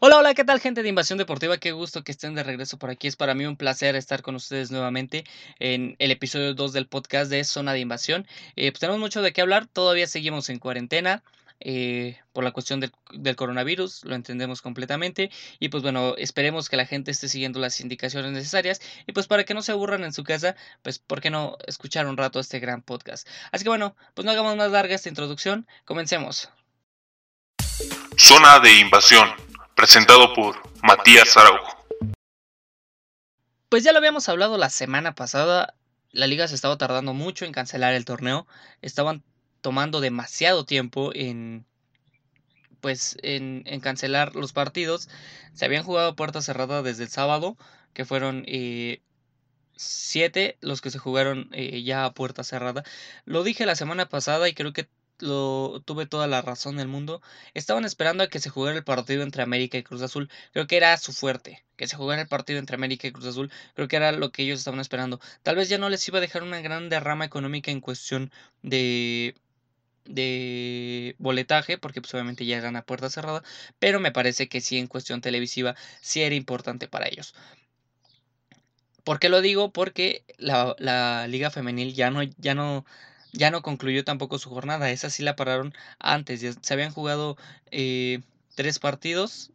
Hola, hola, ¿qué tal gente de Invasión Deportiva? Qué gusto que estén de regreso por aquí. Es para mí un placer estar con ustedes nuevamente en el episodio 2 del podcast de Zona de Invasión. Eh, pues tenemos mucho de qué hablar, todavía seguimos en cuarentena. Eh, por la cuestión del, del, coronavirus, lo entendemos completamente y pues bueno, esperemos que la gente esté siguiendo las indicaciones necesarias y pues para que no se aburran en su casa, pues por qué no escuchar un rato este gran podcast. Así que bueno, pues no hagamos más larga esta introducción, comencemos. Zona de Invasión presentado por Matías Araujo. Pues ya lo habíamos hablado la semana pasada, la liga se estaba tardando mucho en cancelar el torneo, estaban tomando demasiado tiempo en pues en, cancelar los partidos, se habían jugado puerta cerrada desde el sábado, que fueron eh, siete los que se jugaron eh, ya a puerta cerrada. Lo dije la semana pasada y creo que lo tuve toda la razón del mundo. Estaban esperando a que se jugara el partido entre América y Cruz Azul. Creo que era su fuerte. Que se jugara el partido entre América y Cruz Azul. Creo que era lo que ellos estaban esperando. Tal vez ya no les iba a dejar una gran derrama económica en cuestión de de boletaje, porque pues obviamente ya eran a puerta cerrada, pero me parece que sí en cuestión televisiva sí era importante para ellos. ¿Por qué lo digo? Porque la, la liga femenil ya no, ya no ya no concluyó tampoco su jornada. Esa sí la pararon antes. se habían jugado eh, tres partidos,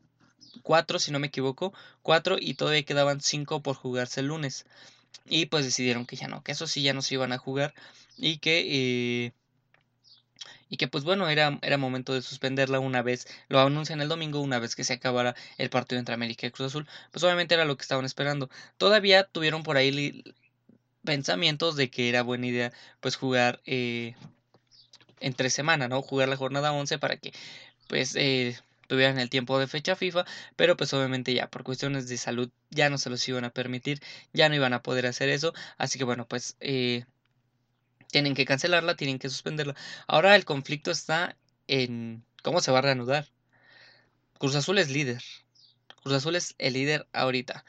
cuatro si no me equivoco, cuatro y todavía quedaban cinco por jugarse el lunes. Y pues decidieron que ya no, que eso sí ya no se iban a jugar y que... Eh, y que pues bueno, era, era momento de suspenderla una vez, lo anuncian el domingo, una vez que se acabara el partido entre América y Cruz Azul, pues obviamente era lo que estaban esperando. Todavía tuvieron por ahí pensamientos de que era buena idea pues jugar eh, entre semana, ¿no? Jugar la jornada 11 para que pues eh, tuvieran el tiempo de fecha FIFA, pero pues obviamente ya por cuestiones de salud ya no se los iban a permitir, ya no iban a poder hacer eso, así que bueno, pues eh, tienen que cancelarla, tienen que suspenderla. Ahora el conflicto está en cómo se va a reanudar. Cruz Azul es líder. Cruz Azul es el líder ahorita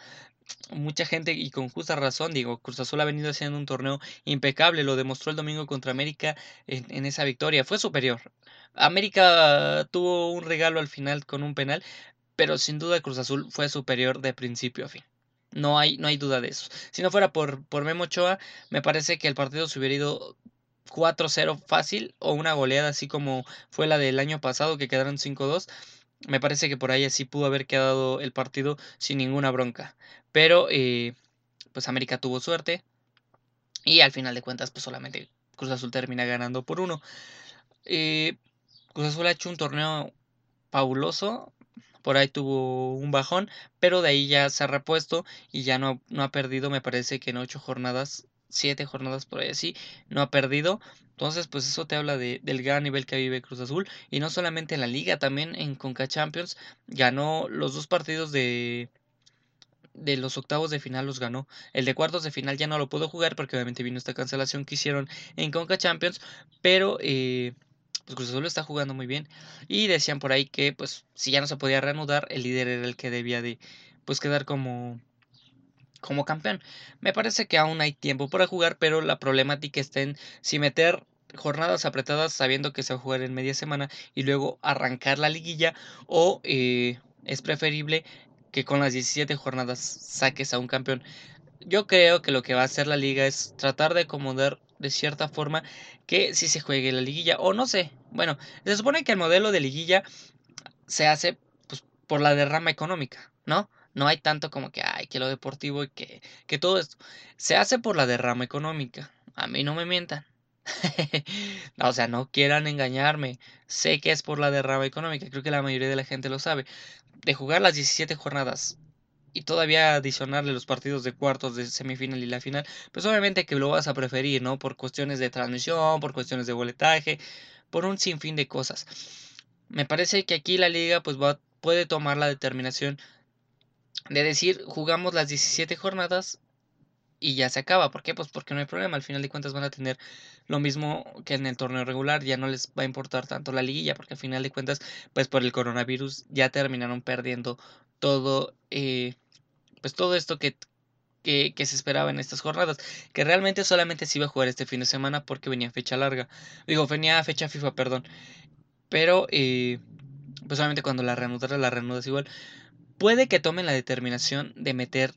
mucha gente y con justa razón, digo, Cruz Azul ha venido haciendo un torneo impecable, lo demostró el domingo contra América en, esa victoria, fue superior. América tuvo un regalo al final con un penal, pero sin duda Cruz Azul fue superior de principio a fin. No hay, no hay duda de eso. Si no fuera por, por Memo Ochoa, me parece que el partido se hubiera ido 4-0 fácil o una goleada así como fue la del año pasado que quedaron 5-2 me parece que por ahí así pudo haber quedado el partido sin ninguna bronca. Pero eh, pues América tuvo suerte. Y al final de cuentas, pues solamente Cruz Azul termina ganando por uno. Eh, Cruz Azul ha hecho un torneo fabuloso. Por ahí tuvo un bajón. Pero de ahí ya se ha repuesto. Y ya no, no ha perdido, me parece que en ocho jornadas siete jornadas por ahí así, no ha perdido. Entonces, pues eso te habla de, del gran nivel que vive Cruz Azul. Y no solamente en la liga, también en Conca Champions. Ganó los dos partidos de, de los octavos de final los ganó. El de cuartos de final ya no lo pudo jugar porque obviamente vino esta cancelación que hicieron en Conca Champions. Pero eh, pues Cruz Azul está jugando muy bien. Y decían por ahí que pues si ya no se podía reanudar, el líder era el que debía de pues quedar como como campeón. Me parece que aún hay tiempo para jugar, pero la problemática está en si meter jornadas apretadas sabiendo que se va a jugar en media semana y luego arrancar la liguilla o eh, es preferible que con las 17 jornadas saques a un campeón. Yo creo que lo que va a hacer la liga es tratar de acomodar de cierta forma que si se juegue la liguilla o no sé. Bueno, se supone que el modelo de liguilla se hace pues, por la derrama económica, ¿no? No hay tanto como que, ay, que lo deportivo y que, que todo esto. Se hace por la derrama económica. A mí no me mientan. o sea, no quieran engañarme. Sé que es por la derrama económica. Creo que la mayoría de la gente lo sabe. De jugar las 17 jornadas y todavía adicionarle los partidos de cuartos, de semifinal y la final, pues obviamente que lo vas a preferir, ¿no? Por cuestiones de transmisión, por cuestiones de boletaje, por un sinfín de cosas. Me parece que aquí la liga pues puede tomar la determinación de decir jugamos las 17 jornadas y ya se acaba. ¿Por qué? Pues porque no hay problema. Al final de cuentas van a tener lo mismo que en el torneo regular. Ya no les va a importar tanto la liguilla. Porque al final de cuentas, pues por el coronavirus ya terminaron perdiendo todo. Eh, pues todo esto que, que, se esperaba en estas jornadas. Que realmente solamente se iba a jugar este fin de semana porque venía fecha larga. Digo, venía fecha FIFA, perdón. Pero eh, pues obviamente cuando la reanudas, la reanudas igual. Puede que tomen la determinación de meter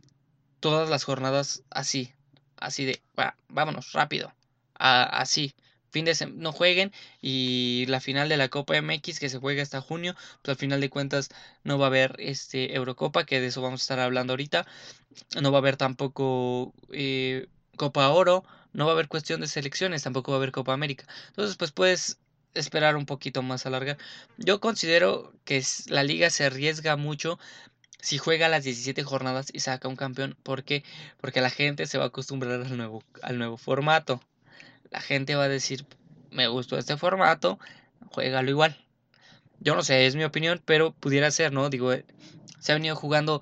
todas las jornadas así, así de, vámonos, rápido, así, fin de semana, no jueguen y la final de la Copa MX que se juega hasta junio, pues al final de cuentas no va a haber este Eurocopa, que de eso vamos a estar hablando ahorita, no va a haber tampoco eh, Copa Oro, no va a haber cuestión de selecciones, tampoco va a haber Copa América, entonces pues puedes esperar un poquito más a larga. Yo considero que la liga se arriesga mucho si juega las 17 jornadas y saca un campeón. ¿Por qué? Porque la gente se va a acostumbrar al nuevo, al nuevo formato la gente va a decir, me gustó este formato, juégalo igual. Yo no sé, es mi opinión, pero pudiera ser, ¿no? Digo, eh, se ha venido jugando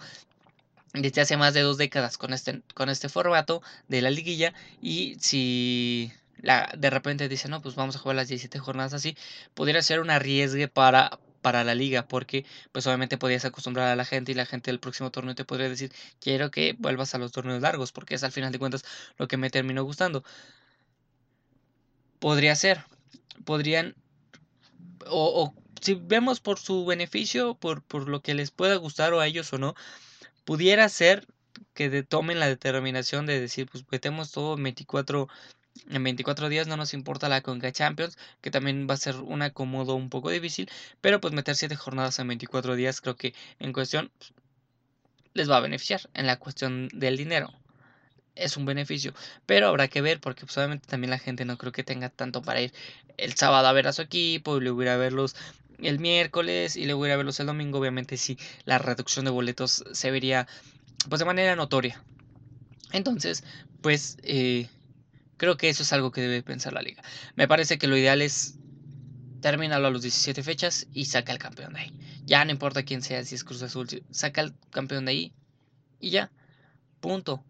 desde hace más de dos décadas con este, con este formato de la liguilla y si la, de repente dice, no, pues vamos a jugar las 17 jornadas así, pudiera ser un arriesgue para, para la liga, porque pues obviamente podías acostumbrar a la gente y la gente del próximo torneo te podría decir, quiero que vuelvas a los torneos largos, porque es al final de cuentas lo que me terminó gustando. Podría ser. Podrían. O, si vemos por su beneficio, por, por, lo que les pueda gustar o a ellos o no, pudiera ser que tomen la determinación de decir, pues metemos todo en 24, en 24 días, no nos importa la Conca Champions, que también va a ser un acomodo un poco difícil, pero pues meter 7 jornadas en 24 días creo que en cuestión les va a beneficiar en la cuestión del dinero es un beneficio. Pero habrá que ver, porque pues, obviamente también la gente no creo que tenga tanto para ir el sábado a ver a su equipo y luego ir a verlos el miércoles y luego ir a verlos el domingo. Obviamente sí, la reducción de boletos se vería pues de manera notoria. Entonces, pues eh, creo que eso es algo que debe pensar la liga. Me parece que lo ideal es terminarlo a los 17 fechas y saca el campeón de ahí. Ya no importa quién sea, si es Cruz Azul, saca el campeón de ahí y ya. Punto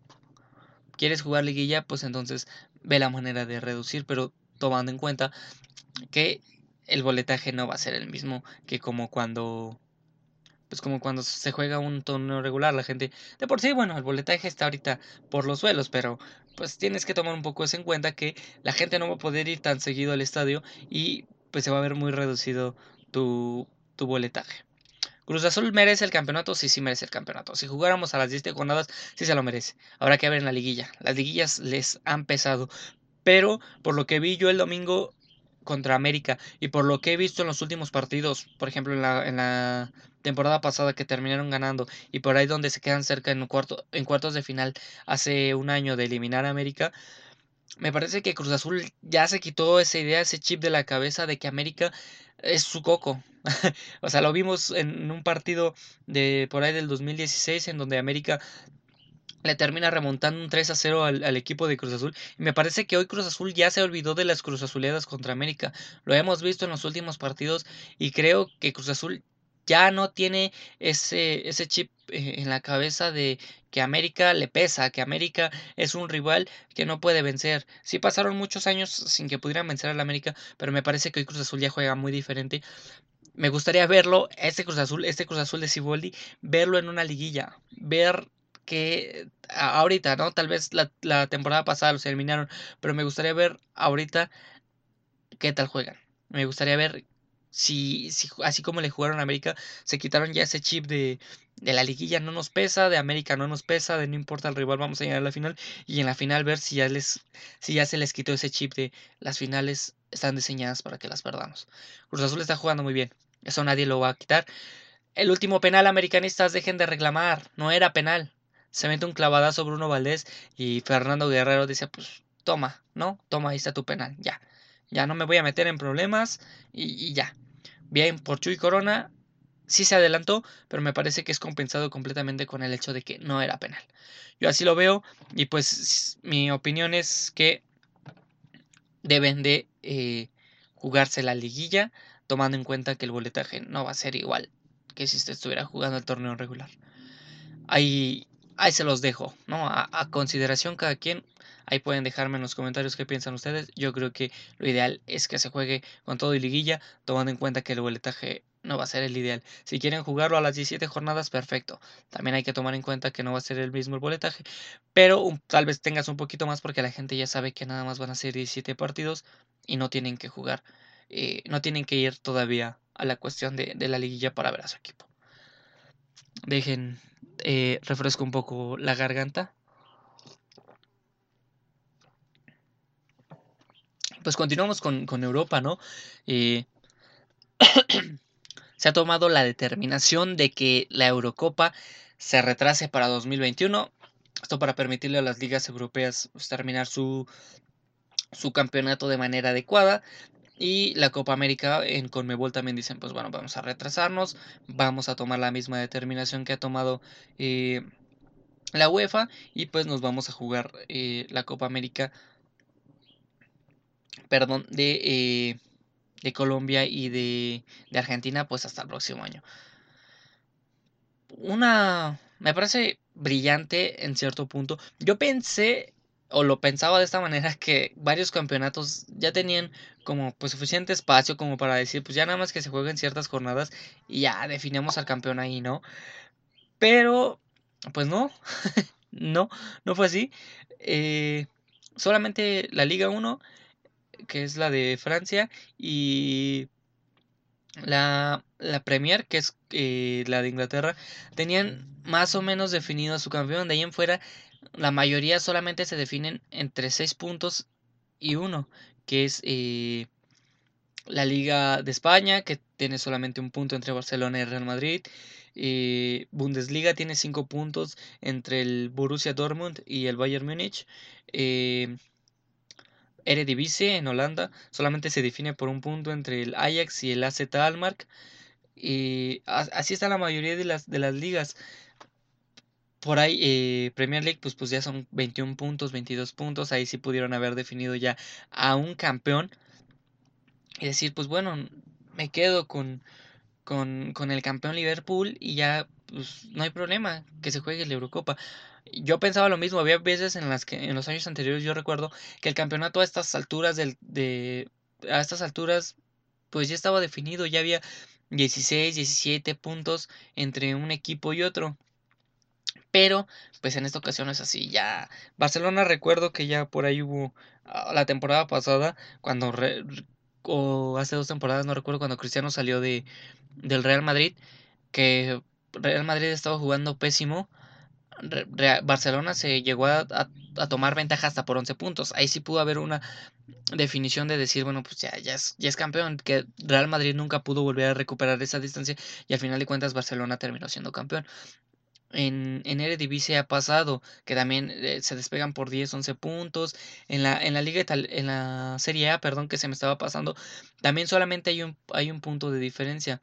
quieres jugar liguilla, pues entonces ve la manera de reducir, pero tomando en cuenta que el boletaje no va a ser el mismo que como cuando pues como cuando se juega un torneo regular, la gente de por sí, bueno, el boletaje está ahorita por los suelos, pero pues tienes que tomar un poco eso en cuenta que la gente no va a poder ir tan seguido al estadio y pues se va a ver muy reducido tu, tu boletaje. Cruz Azul merece el campeonato, sí, sí merece el campeonato. Si jugáramos a las 10 jornadas, sí se lo merece. Habrá que ver en la liguilla. Las liguillas les han pesado. Pero por lo que vi yo el domingo contra América y por lo que he visto en los últimos partidos, por ejemplo en la, en la temporada pasada que terminaron ganando y por ahí donde se quedan cerca en, cuarto, en cuartos de final hace un año de eliminar a América, me parece que Cruz Azul ya se quitó esa idea, ese chip de la cabeza de que América es su coco. o sea, lo vimos en un partido de por ahí del 2016 en donde América le termina remontando un 3 a 0 al, equipo de Cruz Azul. Y me parece que hoy Cruz Azul ya se olvidó de las Cruz Azuleadas contra América. Lo hemos visto en los últimos partidos y creo que Cruz Azul ya no tiene ese, ese chip eh, en la cabeza de que América le pesa, que América es un rival que no puede vencer. Sí pasaron muchos años sin que pudieran vencer al América, pero me parece que hoy Cruz Azul ya juega muy diferente. Me gustaría verlo, este Cruz Azul, este Cruz Azul de Ciboldi, verlo en una liguilla, ver que ahorita, ¿no? Tal vez la, la temporada pasada los eliminaron, pero me gustaría ver ahorita qué tal juegan. Me gustaría ver si, si, así como le jugaron a América, se quitaron ya ese chip de, de la liguilla no nos pesa, de América no nos pesa, de no importa el rival, vamos a llegar a la final y en la final ver si ya les si ya se les quitó ese chip de las finales están diseñadas para que las perdamos. Cruz Azul está jugando muy bien, eso nadie lo va a quitar. El último penal americanistas dejen de reclamar, no era penal. Se mete un clavadazo Bruno Valdés y Fernando Guerrero dice, pues toma, ¿no? Toma, ahí está tu penal, ya. Ya no me voy a meter en problemas y ya. Bien, por Chuy Corona sí se adelantó, pero me parece que es compensado completamente con el hecho de que no era penal. Yo así lo veo y pues mi opinión es que deben de eh, jugarse la liguilla tomando en cuenta que el boletaje no va a ser igual que si usted estuviera jugando el torneo regular. Ahí, ahí se los dejo, ¿no? a consideración cada quien Ahí pueden dejarme en los comentarios qué piensan ustedes. Yo creo que lo ideal es que se juegue con todo y liguilla, tomando en cuenta que el boletaje no va a ser el ideal. Si quieren jugarlo a las 17 jornadas, perfecto. También hay que tomar en cuenta que no va a ser el mismo el boletaje, pero tal vez tengas un poquito más porque la gente ya sabe que nada más van a ser 17 partidos y no tienen que jugar, eh, no tienen que ir todavía a la cuestión de, la liguilla para ver a su equipo. Dejen, eh, refresco un poco la garganta. Pues continuamos con, Europa, ¿no? Eh, se ha tomado la determinación de que la Eurocopa se retrase para 2021. Esto para permitirle a las ligas europeas pues, terminar su, su campeonato de manera adecuada. Y la Copa América en Conmebol también dicen, pues bueno, vamos a retrasarnos, vamos a tomar la misma determinación que ha tomado eh, la UEFA y pues nos vamos a jugar eh, la Copa América, perdón, de, eh, de Colombia y de, de Argentina pues hasta el próximo año. Una, me parece brillante en cierto punto. Yo pensé o lo pensaba de esta manera que varios campeonatos ya tenían como pues suficiente espacio como para decir pues ya nada más que se jueguen ciertas jornadas y ya definimos al campeón ahí, ¿no? Pero pues no, no, no fue así. Eh, solamente la Liga 1, que es la de Francia, y la, la Premier, que es eh, la de Inglaterra, tenían más o menos definido a su campeón. De ahí en fuera la mayoría solamente se definen entre 6 puntos y 1, que es eh, la Liga de España, que tiene solamente un punto entre Barcelona y Real Madrid. Eh, Bundesliga tiene 5 puntos entre el Borussia Dortmund y el Bayern Múnich. Eh, Eredivisie en Holanda solamente se define por un punto entre el Ajax y el AZ Almark. Y así está la mayoría de las, de las ligas por ahí eh, Premier League pues, pues ya son 21 puntos, 22 puntos, ahí sí pudieron haber definido ya a un campeón y decir pues bueno, me quedo con, con, con el campeón Liverpool y ya pues no hay problema que se juegue la Eurocopa. Yo pensaba lo mismo, había veces en las que en los años anteriores yo recuerdo que el campeonato a estas alturas del, de a estas alturas pues ya estaba definido, ya había 16, 17 puntos entre un equipo y otro. Pero, pues en esta ocasión es así. Ya, Barcelona recuerdo que ya por ahí hubo ah, la temporada pasada, cuando, o hace dos temporadas, no recuerdo, cuando Cristiano salió de, del Real Madrid, que Real Madrid estaba jugando pésimo. Barcelona se llegó a, tomar ventaja hasta por 11 puntos. Ahí sí pudo haber una definición de decir, bueno, pues ya, ya, es, ya es campeón, que Real Madrid nunca pudo volver a recuperar esa distancia y al final de cuentas Barcelona terminó siendo campeón en, en Eredivisie ha pasado, que también eh, se despegan por 10, 11 puntos. En la, en la Liga en la Serie A, perdón, que se me estaba pasando, también solamente hay un, hay un punto de diferencia,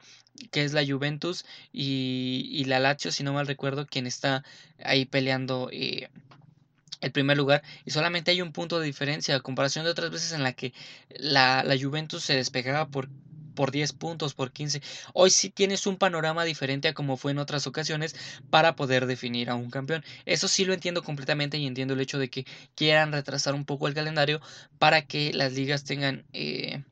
que es la Juventus y, y la Lazio, si no mal recuerdo, quien está ahí peleando eh, el primer lugar y solamente hay un punto de diferencia a comparación de otras veces en la que la, la Juventus se despegaba por por 10 puntos, por 15. Hoy sí tienes un panorama diferente a como fue en otras ocasiones para poder definir a un campeón. Eso sí lo entiendo completamente y entiendo el hecho de que quieran retrasar un poco el calendario para que las ligas tengan... Eh,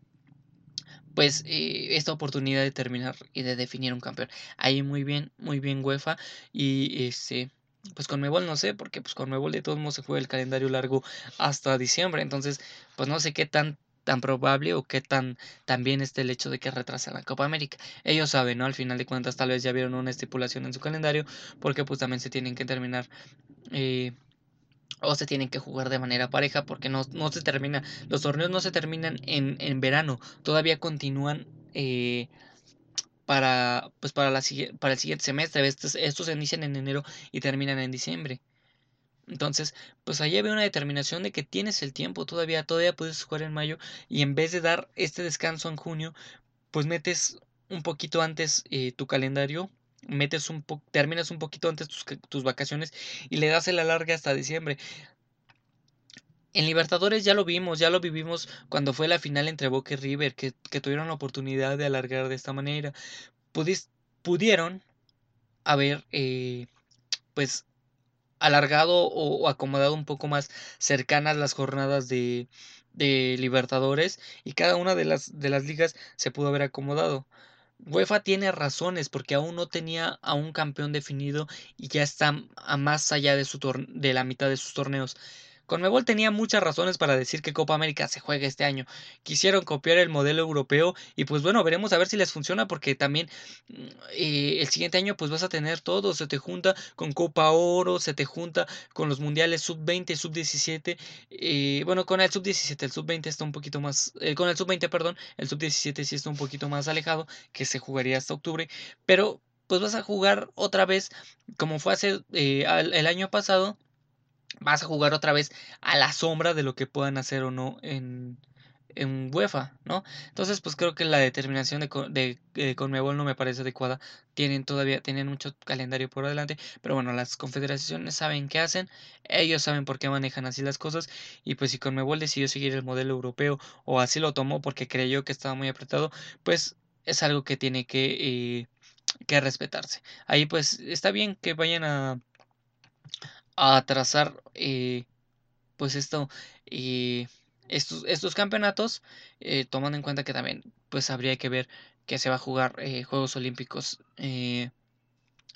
pues eh, esta oportunidad de terminar y de definir un campeón. Ahí muy bien, muy bien UEFA y este pues con Mebol no sé, porque pues con Mebol de todos modos se fue el calendario largo hasta diciembre, entonces pues no sé qué tan tan probable o qué tan, bien está el hecho de que retrasen la Copa América. Ellos saben, ¿no? Al final de cuentas tal vez ya vieron una estipulación en su calendario porque pues también se tienen que terminar eh, o se tienen que jugar de manera pareja porque no, no se termina, los torneos no se terminan en, en verano, todavía continúan eh, para, pues para, la, para el siguiente semestre, estos, estos se inician en enero y terminan en diciembre. Entonces, pues ahí había una determinación de que tienes el tiempo todavía, todavía puedes jugar en mayo y en vez de dar este descanso en junio, pues metes un poquito antes eh, tu calendario, metes un terminas un poquito antes tus, tus vacaciones y le das el alargue hasta diciembre. En Libertadores ya lo vimos, ya lo vivimos cuando fue la final entre Boca y River, que, que tuvieron la oportunidad de alargar de esta manera. pudieron haber, eh, pues, alargado o, acomodado un poco más cercanas las jornadas de, de Libertadores y cada una de las, de las ligas se pudo haber acomodado. UEFA tiene razones porque aún no tenía a un campeón definido y ya está a más allá de, su de la mitad de sus torneos. Conmebol tenía muchas razones para decir que Copa América se juegue este año. Quisieron copiar el modelo europeo y pues bueno, veremos a ver si les funciona porque también mm, eh, el siguiente año pues vas a tener todo, se te junta con Copa Oro, se te junta con los mundiales sub-20, sub-17, eh, bueno, con el sub-17, el sub-20 está un poquito más, eh, con el sub-20, perdón, el sub-17 sí está un poquito más alejado, que se jugaría hasta octubre, pero pues vas a jugar otra vez como fue hace el año pasado vas a jugar otra vez a la sombra de lo que puedan hacer o no en, en UEFA, ¿no? Entonces, pues creo que la determinación de, de, Conmebol no me parece adecuada. Tienen todavía, tienen mucho calendario por adelante, pero bueno, las confederaciones saben qué hacen, ellos saben por qué manejan así las cosas, y pues si Conmebol decidió seguir el modelo europeo o así lo tomó porque creyó que estaba muy apretado, pues es algo que tiene que, eh, que respetarse. Ahí pues está bien que vayan a a trazar eh, pues esto eh, estos, estos campeonatos eh, tomando en cuenta que también pues habría que ver que se va a jugar Juegos Olímpicos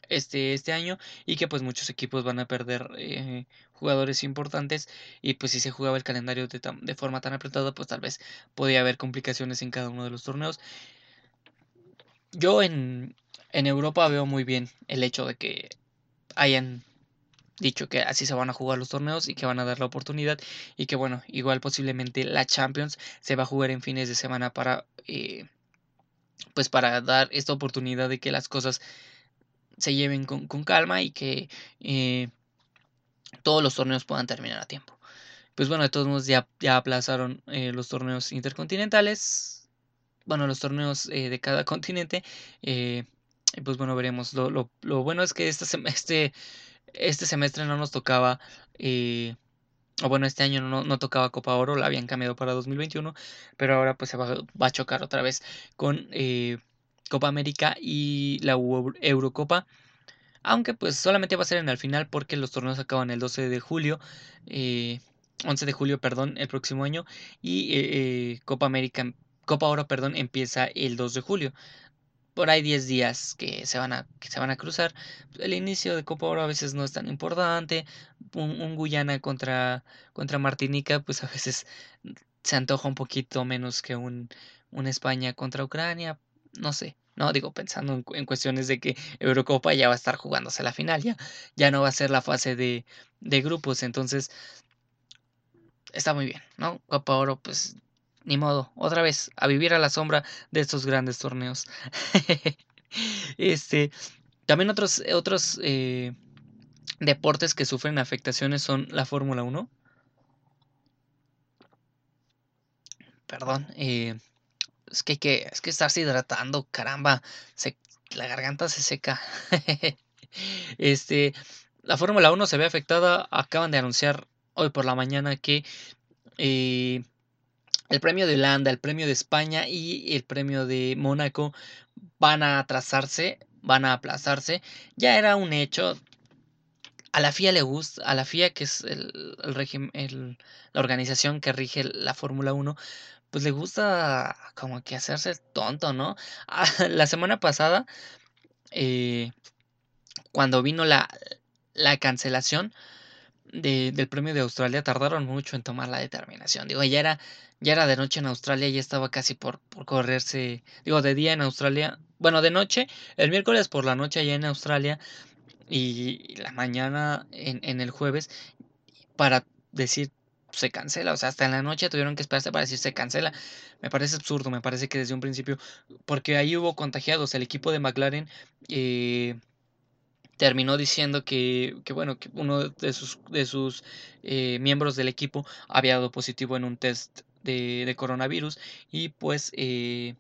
este, este año y que pues muchos equipos van a perder jugadores importantes y pues si se jugaba el calendario de, de, forma tan apretada pues tal vez podía haber complicaciones en cada uno de los torneos. Yo en, en Europa veo muy bien el hecho de que hayan dicho que así se van a jugar los torneos y que van a dar la oportunidad y que bueno, igual posiblemente la Champions se va a jugar en fines de semana para eh, pues para dar esta oportunidad de que las cosas se lleven con, calma y que eh, todos los torneos puedan terminar a tiempo. Pues bueno, de todos modos ya, ya aplazaron eh, los torneos intercontinentales, bueno, los torneos de cada continente. pues bueno, veremos. Lo, lo, lo bueno es que este, este este semestre no nos tocaba, eh, o bueno, este año no, no, tocaba Copa Oro, la habían cambiado para 2021, pero ahora pues se va, a chocar otra vez con eh, Copa América y la Eurocopa. Aunque pues solamente va a ser en el final porque los torneos acaban el 12 de julio. 11 eh, de julio, perdón, el próximo año. Y Copa América, Copa Oro, perdón, empieza el 2 de julio por ahí 10 días que se van a, que se van a cruzar. El inicio de Copa Oro a veces no es tan importante. Un, Guyana contra, contra Martinica, pues a veces se antoja un poquito menos que un, un España contra Ucrania. No sé. No, digo, pensando en, cuestiones de que Eurocopa ya va a estar jugándose la final, ya, ya no va a ser la fase de, de grupos, entonces está muy bien, ¿no? Copa Oro, pues ni modo, otra vez, a vivir a la sombra de estos grandes torneos. este, también otros, otros eh, deportes que sufren afectaciones son la Fórmula 1. Perdón, eh, es que que, es que estarse hidratando, caramba, la garganta se seca. este, la Fórmula 1 se ve afectada, acaban de anunciar hoy por la mañana que eh, el premio de Holanda, el premio de España y el premio de Mónaco van a atrasarse, van a aplazarse. Ya era un hecho. A la FIA le gusta, a la FIA, que es el, el, la organización que rige la Fórmula 1, pues le gusta como que hacerse tonto, ¿no? la semana pasada, eh, cuando vino la, la cancelación, del premio de Australia tardaron mucho en tomar la determinación. Digo, ya era, ya era de noche en Australia, ya estaba casi por, por correrse, digo, de día en Australia, bueno, de noche, el miércoles por la noche allá en Australia y la mañana en, en el jueves para decir se cancela, o sea, hasta en la noche tuvieron que esperarse para decir se cancela. Me parece absurdo, me parece que desde un principio, porque ahí hubo contagiados, el equipo de McLaren eh, terminó diciendo que, que, bueno, que uno de sus, de sus eh, miembros del equipo había dado positivo en un test de, de coronavirus y pues, eh,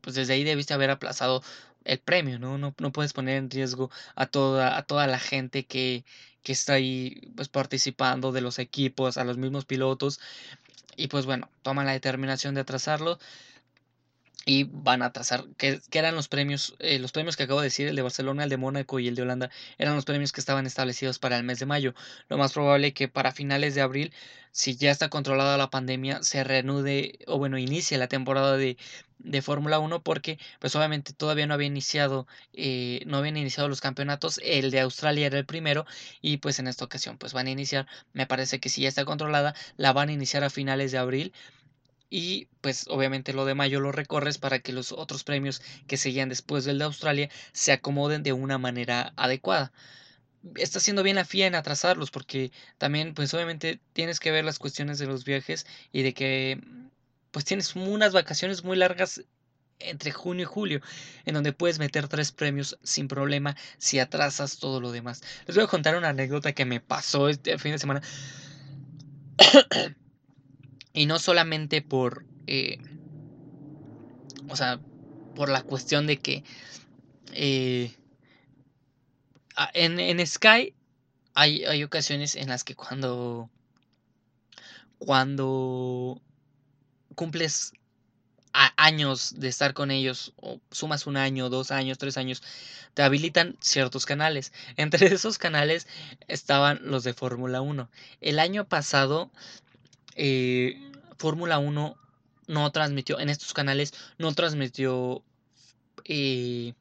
pues desde ahí debiste haber aplazado el premio, ¿no? ¿no? No puedes poner en riesgo a toda, a toda la gente que, que está ahí pues participando de los equipos, a los mismos pilotos y pues bueno, toman la determinación de atrasarlo y van a trazar que, eran los premios, eh, los premios que acabo de decir, el de Barcelona, el de Mónaco y el de Holanda, eran los premios que estaban establecidos para el mes de mayo. Lo más probable que para finales de abril, si ya está controlada la pandemia, se reanude o bueno, inicie la temporada de, de Fórmula 1 porque pues obviamente todavía no había iniciado eh, no habían iniciado los campeonatos el de Australia era el primero y pues en esta ocasión pues van a iniciar me parece que si ya está controlada la van a iniciar a finales de abril y pues obviamente lo de mayo lo recorres para que los otros premios que seguían después del de Australia se acomoden de una manera adecuada. Está haciendo bien la FIA en atrasarlos porque también pues obviamente tienes que ver las cuestiones de los viajes y de que pues tienes unas vacaciones muy largas entre junio y julio, en donde puedes meter tres premios sin problema si atrasas todo lo demás. Les voy a contar una anécdota que me pasó este fin de semana. Y no solamente por, eh, o sea, por la cuestión de que eh, en, en, Sky hay, hay, ocasiones en las que cuando, cuando cumples años de estar con ellos, o sumas un año, dos años, tres años, te habilitan ciertos canales. Entre esos canales estaban los de Fórmula 1. El año pasado eh, Fórmula 1 no transmitió, en estos canales no transmitió eh,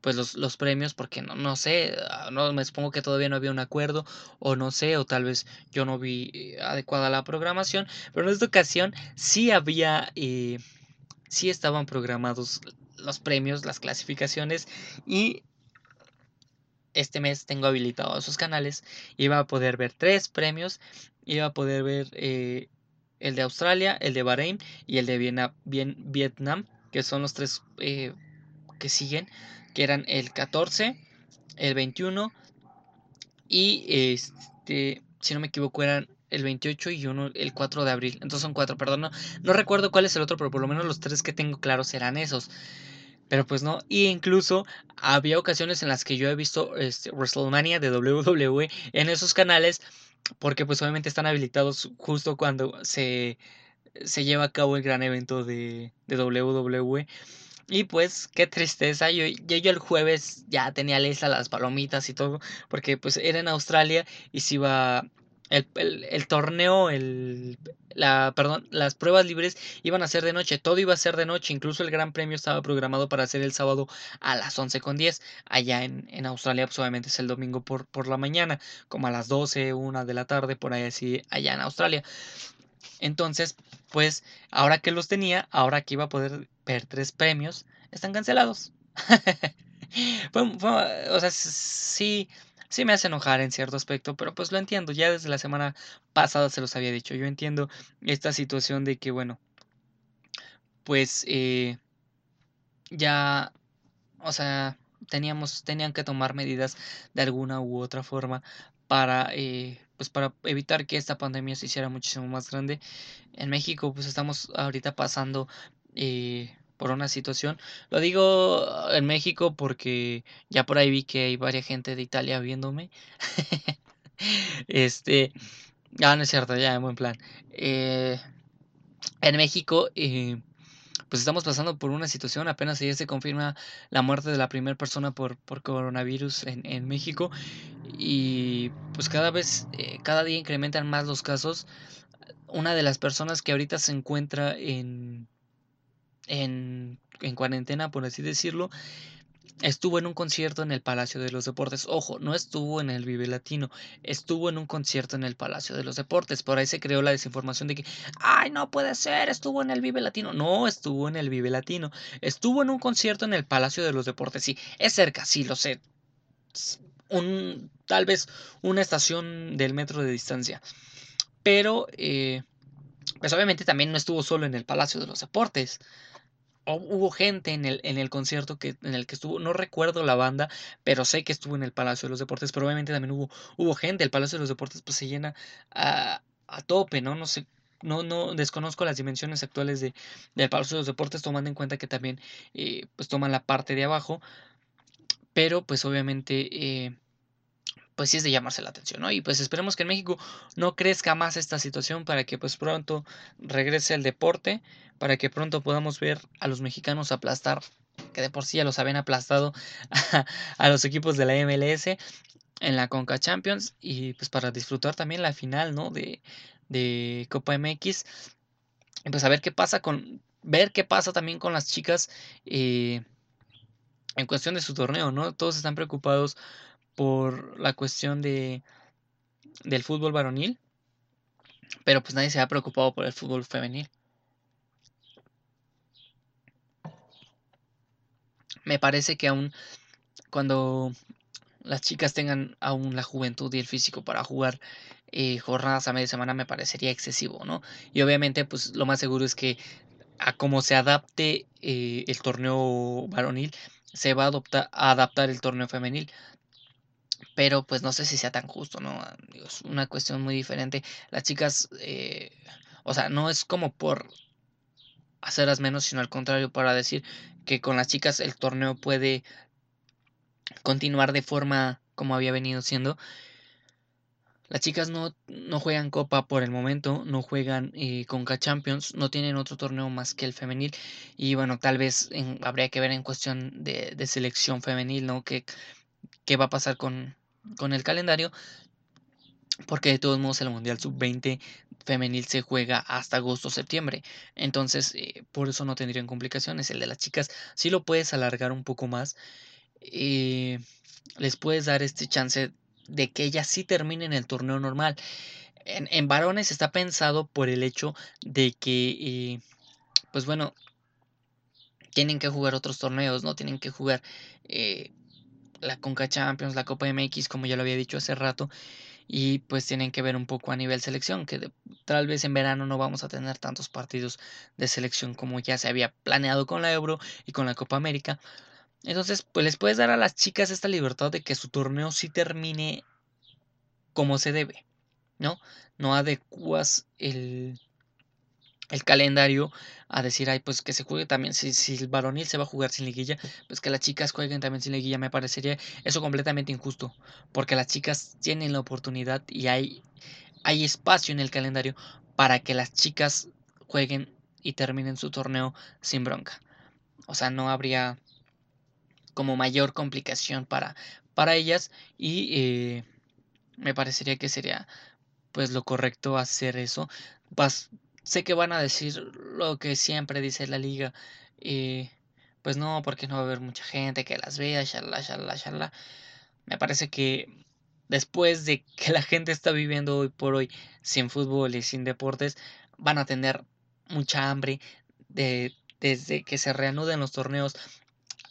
pues los, premios porque no, sé, ah, no me supongo que todavía no había un acuerdo o no sé, o tal vez yo no vi eh, adecuada la programación, pero en esta ocasión sí había, eh, sí estaban programados los premios, las clasificaciones y este mes tengo habilitados esos canales, iba a poder ver tres premios, iba a poder ver el de Australia, el de Bahrein y el de Vietnam, que son los tres eh, que siguen, que eran el 14, el 21 y este, si no me equivoco eran el 28 y uno el 4 de abril. Entonces son cuatro, perdón, no, no recuerdo cuál es el otro, pero por lo menos los tres que tengo claros serán esos. Pero pues no, y incluso había ocasiones en las que yo he visto este, WrestleMania de WWE en esos canales, porque pues obviamente están habilitados justo cuando se, se lleva a cabo el gran evento de, de WWE. Y pues qué tristeza, yo, yo, el jueves ya tenía listas las palomitas y todo, porque pues era en Australia y se iba el, torneo, el, la, perdón, las pruebas libres iban a ser de noche, todo iba a ser de noche, incluso el Gran Premio estaba programado para ser el sábado a las 11.10, allá en, en Australia pues obviamente es el domingo por, por la mañana, como a las 12, 1 de la tarde, por ahí así, allá en Australia. Entonces, pues ahora que los tenía, ahora que iba a poder ver tres premios, están cancelados. o sea, sí sí me hace enojar en cierto aspecto, pero pues lo entiendo, ya desde la semana pasada se los había dicho, yo entiendo esta situación de que, bueno, pues eh, ya, o sea, teníamos, tenían que tomar medidas de alguna u otra forma para, eh, pues para evitar que esta pandemia se hiciera muchísimo más grande. En México, pues estamos ahorita pasando eh, por una situación. Lo digo en México porque ya por ahí vi que hay varias gente de Italia viéndome. este, ah, no es cierto, ya, en buen plan. Eh, en México, eh, pues estamos pasando por una situación, apenas ayer se confirma la muerte de la primera persona por, por coronavirus en, en, México y pues cada vez, eh, cada día incrementan más los casos. Una de las personas que ahorita se encuentra en, en, en cuarentena, por así decirlo, estuvo en un concierto en el Palacio de los Deportes. Ojo, no estuvo en el Vive Latino, estuvo en un concierto en el Palacio de los Deportes. Por ahí se creó la desinformación de que, ay, no puede ser, estuvo en el Vive Latino. No estuvo en el Vive Latino, estuvo en un concierto en el Palacio de los Deportes. Sí, es cerca, sí, lo sé. Un, tal vez una estación del metro de distancia. Pero, eh, pues obviamente también no estuvo solo en el Palacio de los Deportes hubo gente en el, en el concierto que, en el que estuvo, no recuerdo la banda, pero sé que estuvo en el Palacio de los Deportes, pero obviamente también hubo, hubo gente, el Palacio de los Deportes pues se llena a, a tope, ¿no? No sé, no, no desconozco las dimensiones actuales de, del Palacio de los Deportes, tomando en cuenta que también eh, pues toman la parte de abajo, pero pues obviamente... Eh, pues sí es de llamarse la atención, ¿no? Y pues esperemos que en México no crezca más esta situación para que pues pronto regrese el deporte, para que pronto podamos ver a los mexicanos aplastar, que de por sí ya los habían aplastado a, los equipos de la MLS en la Conca Champions y pues para disfrutar también la final, ¿no? De, de Copa MX. Y pues a ver qué pasa con, ver qué pasa también con las chicas eh, en cuestión de su torneo, ¿no? Todos están preocupados por la cuestión de del fútbol varonil, pero pues nadie se ha preocupado por el fútbol femenil. Me parece que aún cuando las chicas tengan aún la juventud y el físico para jugar eh, jornadas a media semana me parecería excesivo, ¿no? Y obviamente pues lo más seguro es que a cómo se adapte eh, el torneo varonil se va a, adaptar el torneo femenil pero pues no sé si sea tan justo, ¿no? Es una cuestión muy diferente. Las chicas, eh, o sea, no es como por hacerlas menos, sino al contrario, para decir que con las chicas el torneo puede continuar de forma como había venido siendo. Las chicas no, no juegan Copa por el momento, no juegan eh, Conca Champions, no tienen otro torneo más que el femenil. Y bueno, tal vez habría que ver en cuestión de, de selección femenil, ¿no? Que qué va a pasar con, con el calendario. Porque de todos modos el Mundial Sub-20 femenil se juega hasta agosto-septiembre. Entonces, eh, por eso no tendrían complicaciones. El de las chicas sí lo puedes alargar un poco más. Eh, les puedes dar este chance de que ellas sí terminen el torneo normal. En, varones está pensado por el hecho de que, eh, pues bueno, tienen que jugar otros torneos, ¿no? Tienen que jugar la Conca Champions, la Copa MX, como ya lo había dicho hace rato, y pues tienen que ver un poco a nivel selección, que tal vez en verano no vamos a tener tantos partidos de selección como ya se había planeado con la Euro y con la Copa América. Entonces, pues les puedes dar a las chicas esta libertad de que su torneo sí termine como se debe, ¿no? No adecuas el, el calendario a decir, ay, pues que se juegue también, si, si el varonil se va a jugar sin liguilla, pues que las chicas jueguen también sin liguilla, me parecería eso completamente injusto, porque las chicas tienen la oportunidad y hay, hay espacio en el calendario para que las chicas jueguen y terminen su torneo sin bronca. O sea, no habría como mayor complicación para, para ellas y eh, me parecería que sería pues lo correcto hacer eso. Vas, sé que van a decir lo que siempre dice la liga. Y pues no, porque no va a haber mucha gente que las vea, shalala, shalala, shalala. Me parece que después de que la gente está viviendo hoy por hoy sin fútbol y sin deportes, van a tener mucha hambre de, desde que se reanuden los torneos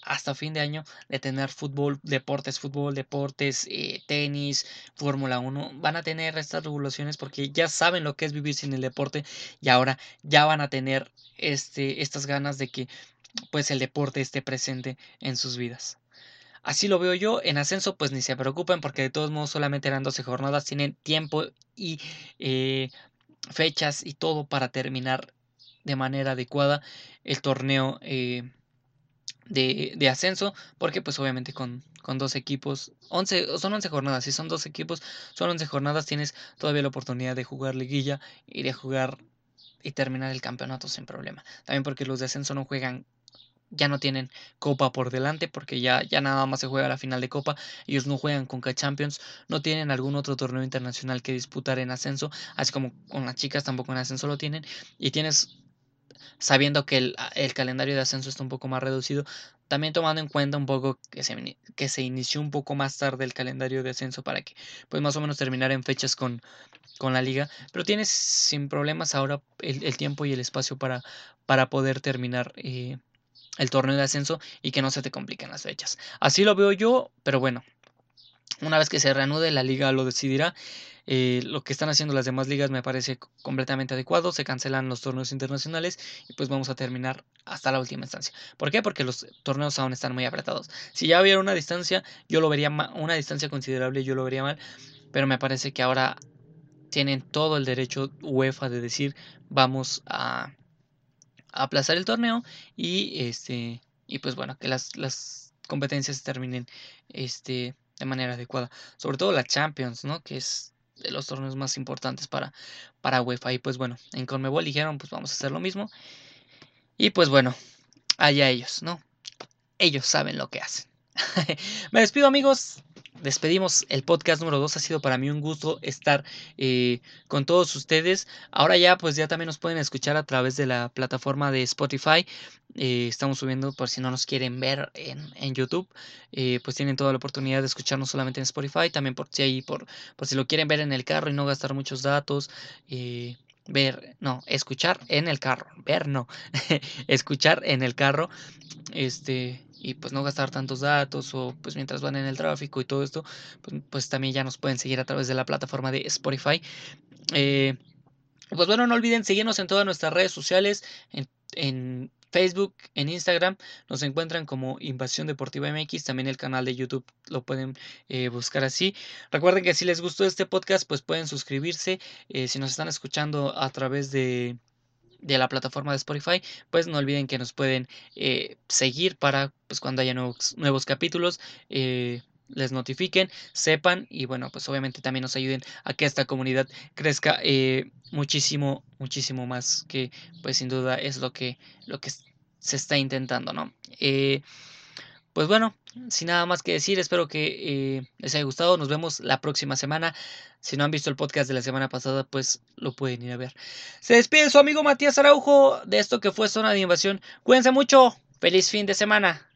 hasta fin de año de tener fútbol, deportes, fútbol, deportes, eh, tenis, Fórmula 1. Van a tener estas regulaciones porque ya saben lo que es vivir sin el deporte y ahora ya van a tener este, estas ganas de que pues el deporte esté presente en sus vidas. Así lo veo yo. En ascenso, pues ni se preocupen porque de todos modos solamente eran 12 jornadas. Tienen tiempo y eh, fechas y todo para terminar de manera adecuada el torneo eh, de, ascenso, porque pues obviamente con, con dos equipos, 11, son 11 jornadas, si son dos equipos, son 11 jornadas, tienes todavía la oportunidad de jugar liguilla y de jugar y terminar el campeonato sin problema. También porque los de ascenso no juegan, ya no tienen copa por delante, porque ya, ya nada más se juega la final de copa, ellos no juegan con K-Champions, no tienen algún otro torneo internacional que disputar en ascenso, así como con las chicas tampoco en ascenso lo tienen, y tienes sabiendo que el, el, calendario de ascenso está un poco más reducido, también tomando en cuenta un poco que se, que se inició un poco más tarde el calendario de ascenso para que pues más o menos terminar en fechas con, con la liga, pero tienes sin problemas ahora el, el tiempo y el espacio para, para poder terminar eh, el torneo de ascenso y que no se te compliquen las fechas. Así lo veo yo, pero bueno, una vez que se reanude la liga lo decidirá. Eh, lo que están haciendo las demás ligas me parece completamente adecuado. Se cancelan los torneos internacionales y pues vamos a terminar hasta la última instancia. ¿Por qué? Porque los torneos aún están muy apretados. Si ya hubiera una distancia, yo lo vería una distancia considerable, yo lo vería mal. Pero me parece que ahora tienen todo el derecho UEFA de decir vamos a, aplazar el torneo y este y pues bueno que las, las competencias terminen este de manera adecuada. Sobre todo la Champions, ¿no? Que es de los torneos más importantes para, para UEFA. Y pues bueno, en Conmebol dijeron, pues vamos a hacer lo mismo. Y pues bueno, allá ellos, ¿no? Ellos saben lo que hacen. Me despido amigos, despedimos el podcast número 2. Ha sido para mí un gusto estar eh, con todos ustedes. Ahora ya, pues ya también nos pueden escuchar a través de la plataforma de Spotify. Eh, estamos subiendo, por si no nos quieren ver en, YouTube, eh, pues tienen toda la oportunidad de escucharnos solamente en Spotify. También por si ahí, por, por si lo quieren ver en el carro y no gastar muchos datos. Ver, no, escuchar en el carro, ver no, escuchar en el carro, este, y pues no gastar tantos datos o pues mientras van en el tráfico y todo esto, pues, pues también ya nos pueden seguir a través de la plataforma de Spotify. Eh, pues bueno, no olviden seguirnos en todas nuestras redes sociales, en, Facebook, en Instagram, nos encuentran como Invasión Deportiva MX, también el canal de YouTube lo pueden eh, buscar así. Recuerden que si les gustó este podcast, pues pueden suscribirse. Eh, si nos están escuchando a través de de la plataforma de Spotify, pues no olviden que nos pueden eh, seguir para pues cuando haya nuevos, nuevos capítulos. Les notifiquen, sepan y bueno, pues obviamente también nos ayuden a que esta comunidad crezca eh, muchísimo, muchísimo más, que pues sin duda es lo que, lo que se está intentando, ¿no? pues bueno, sin nada más que decir, espero que eh, les haya gustado. Nos vemos la próxima semana. Si no han visto el podcast de la semana pasada, pues lo pueden ir a ver. Se despide su amigo Matías Araujo de esto que fue Zona de Invasión. Cuídense mucho. Feliz fin de semana.